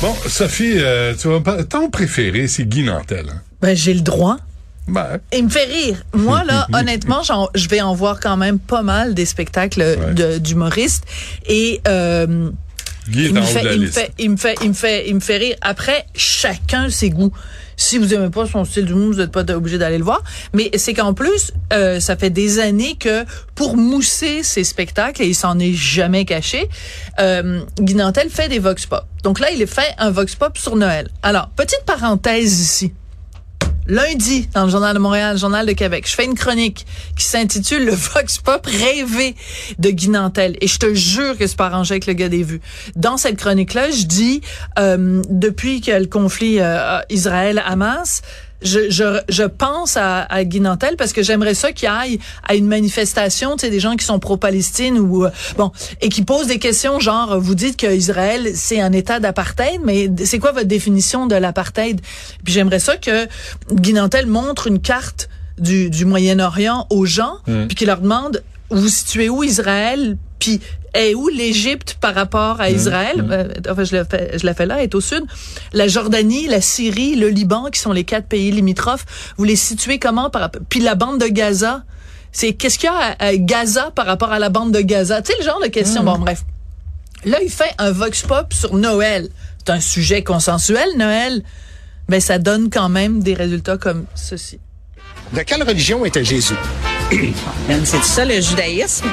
Bon, Sophie, euh, tu vas pas... ton préféré, c'est Guy Nantel. hein? Ben, j'ai le droit. Ben, Il me fait rire. Moi, là, honnêtement, j'en- je vais en voir quand même pas mal des spectacles Ouais. d'humoristes. Et euh, Guy est il, me en haut fait, de la il, me liste. fait, il me fait, il me fait, il me fait rire. Après, chacun ses goûts. Si vous aimez pas son style d'humour, vous n'êtes pas obligé d'aller le voir. Mais c'est qu'en plus, euh, ça fait des années que pour mousser ses spectacles, et il s'en est jamais caché, euh, Guy Nantel fait des vox pop. Donc là, il fait un vox pop sur Noël. Alors, petite parenthèse ici. Lundi, dans le Journal de Montréal, le Journal de Québec, je fais une chronique qui s'intitule Le Vox Pop rêvé de Guy Nantel. Et je te jure que c'est pas arrangé avec le gars des vues. Dans cette chronique-là, je dis, euh, depuis que le conflit euh, Israël-Hamas, je, je, je pense à, à Guy Nantel parce que j'aimerais ça qu'il aille à une manifestation, tu sais, des gens qui sont pro-Palestine ou euh, bon et qui posent des questions genre vous dites que Israël c'est un état d'apartheid, mais c'est quoi votre définition de l'apartheid? Puis j'aimerais ça que Guy Nantel montre une carte du, du Moyen-Orient aux gens, puis qu'il leur demande vous situez où Israël, puis est où l'Égypte par rapport à Israël Euh, Enfin, je la fais, je la fais là, elle est au sud. La Jordanie, la Syrie, le Liban, qui sont les quatre pays limitrophes, vous les situez comment par rapport Puis la bande de Gaza, c'est qu'est-ce qu'il y a à, à Gaza par rapport à la bande de Gaza? Tu sais le genre de question. Bon, bref. Là, il fait un vox pop sur Noël. C'est un sujet consensuel, Noël. Mais ça donne quand même des résultats comme ceci. De quelle religion était Jésus? C'est ça le judaïsme.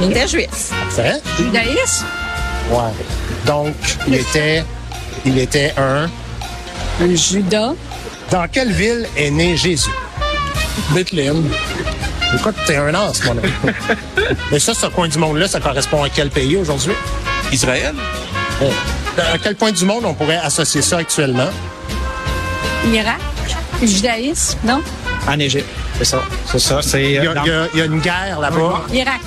Il était juif. Fait? Judaïsme? Ouais. Donc, il était, il était un. Un judas. Dans quelle ville est né Jésus? Bethléem. Écoute, t'es un as, mon ami. Mais ça, ce coin du monde-là, ça correspond à quel pays aujourd'hui? Israël? Euh, À quel point du monde on pourrait associer ça actuellement? Irak? Judaïsme? Non? En Égypte. C'est ça. C'est ça. C'est. Il y, euh, a, dans- il y a- il y a une guerre là-bas. Irak.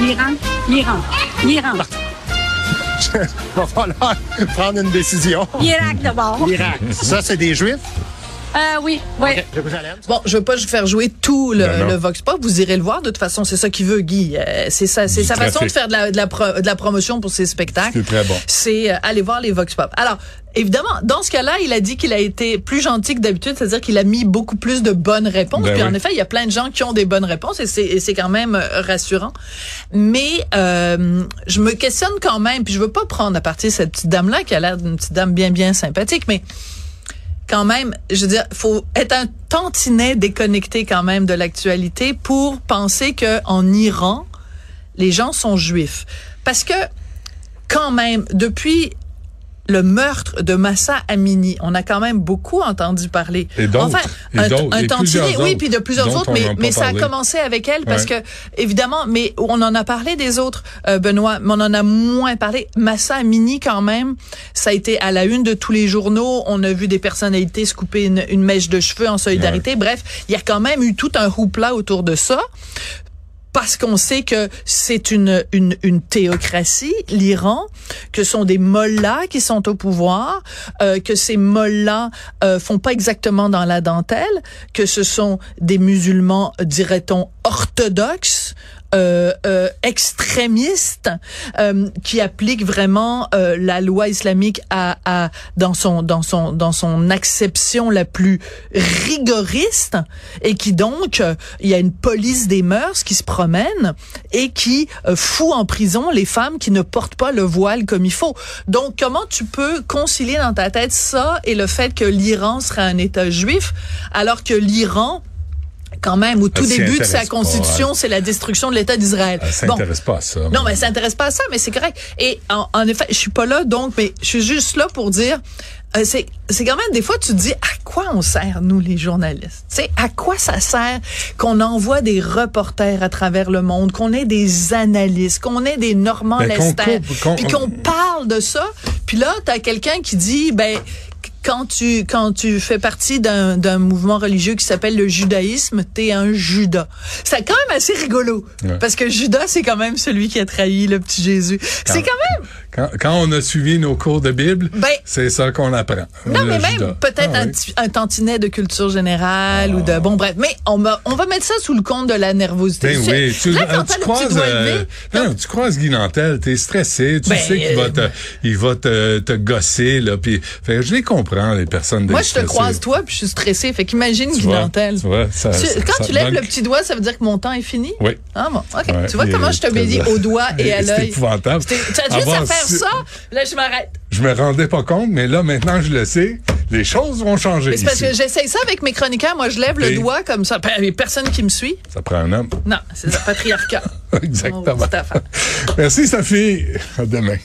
L'Iran? L'Iran. L'Iran. Il va falloir prendre une décision. Irak d'abord. Irak. Ça, c'est des Juifs? Euh, oui, oui. Bon, je veux pas vous faire jouer tout le, Ben non. le Vox Pop. Vous irez le voir. De toute façon, c'est ça qu'il veut, Guy. Euh, c'est ça, c'est sa façon de faire de la, de la, pro- de la promotion pour ses spectacles. C'est très bon. C'est euh, aller voir les Vox Pop. Alors, évidemment, dans ce cas-là, il a dit qu'il a été plus gentil que d'habitude, c'est-à-dire qu'il a mis beaucoup plus de bonnes réponses. Ben Puis en effet, il y a plein de gens qui ont des bonnes réponses et c'est, et c'est quand même euh, rassurant. Mais euh, je me questionne quand même, puis je veux pas prendre à partir cette petite dame-là qui a l'air d'une petite dame bien bien sympathique, mais quand même, je veux dire, faut être un tantinet déconnecté quand même de l'actualité pour penser que en Iran, les gens sont juifs. Parce que quand même, depuis le meurtre de Massa Amini, on a quand même beaucoup entendu parler. Et. Enfin, un, un Et tantinet, oui, puis de plusieurs autres, mais, mais ça a commencé avec elle parce Ouais. que, évidemment, mais on en a parlé des autres, euh, Benoît, mais on en a moins parlé. Massa Amini, quand même, ça a été à la une de tous les journaux. On a vu des personnalités se couper une, une mèche de cheveux en solidarité. Bref, il y a quand même eu tout un houpla autour de ça parce qu'on sait que c'est une, une, une théocratie, l'Iran, que sont des mollahs qui sont au pouvoir, euh, que ces mollahs euh, font pas exactement dans la dentelle, que ce sont des musulmans, dirait-on, orthodoxes, euh, euh, extrémistes euh, qui appliquent vraiment la loi islamique dans son dans son dans son acception la plus rigoriste et qui donc il y a une police des mœurs qui se promène et qui fout en prison les femmes qui ne portent pas le voile comme il faut. Donc comment tu peux concilier dans ta tête ça et le fait que l'Iran serait un État juif alors que l'Iran quand même, au tout s'y début de sa constitution, c'est la destruction de l'État d'Israël. Bon. s'intéresse pas à ça. Non, mais elle s'intéresse pas à ça, mais c'est correct. Et en, en effet, je suis pas là, donc, mais je suis juste là pour dire, euh, c'est c'est quand même des fois tu te dis à quoi on sert nous les journalistes? Tu sais, à quoi ça sert qu'on envoie des reporters à travers le monde, qu'on ait des analystes, qu'on ait des Normand Ben, qu'on Lester, puis qu'on parle de ça? Puis là, t'as quelqu'un qui dit, ben quand tu quand tu fais partie d'un d'un mouvement religieux qui s'appelle le judaïsme, t'es un Judas. C'est quand même assez rigolo Ouais. parce que Judas c'est quand même celui qui a trahi le petit Jésus. C'est quand même Quand, quand on a suivi nos cours de Bible, Ben- c'est ça qu'on apprend. non mais même Judas. peut-être Ah un, oui. un tantinet de culture générale ou de bon bref. Mais on va on va mettre ça sous le compte de la nervosité. Ben oui, tu, là, euh, tu croises, euh, non, tu croises Guy Nantel, t'es stressé, tu Ben, sais qu'il va te, il va te, te gosser là, puis, je les comprends les personnes. Moi, je te croise toi, puis je suis stressée. Fait qu'imagine Tu Guy vois, Nantel. tu vois, ça- Tu- ça- quand ça tu lèves le petit doigt, ça veut dire que mon temps est fini? Oui. Ah bon, OK. Ouais, tu vois comment je t'obéis très- au doigt et à C'est l'œil? épouvantable. Tu as Avant, faire ça, là, je m'arrête. Je me rendais pas compte, mais là, maintenant, je le sais. Les choses vont changer c'est parce que j'essaye ça avec mes chroniqueurs. Moi, je lève le doigt comme ça. Il y a personne qui me suit. Ça prend un homme. Non, c'est le patriarcat. Exactement. Merci, Sophie. À demain.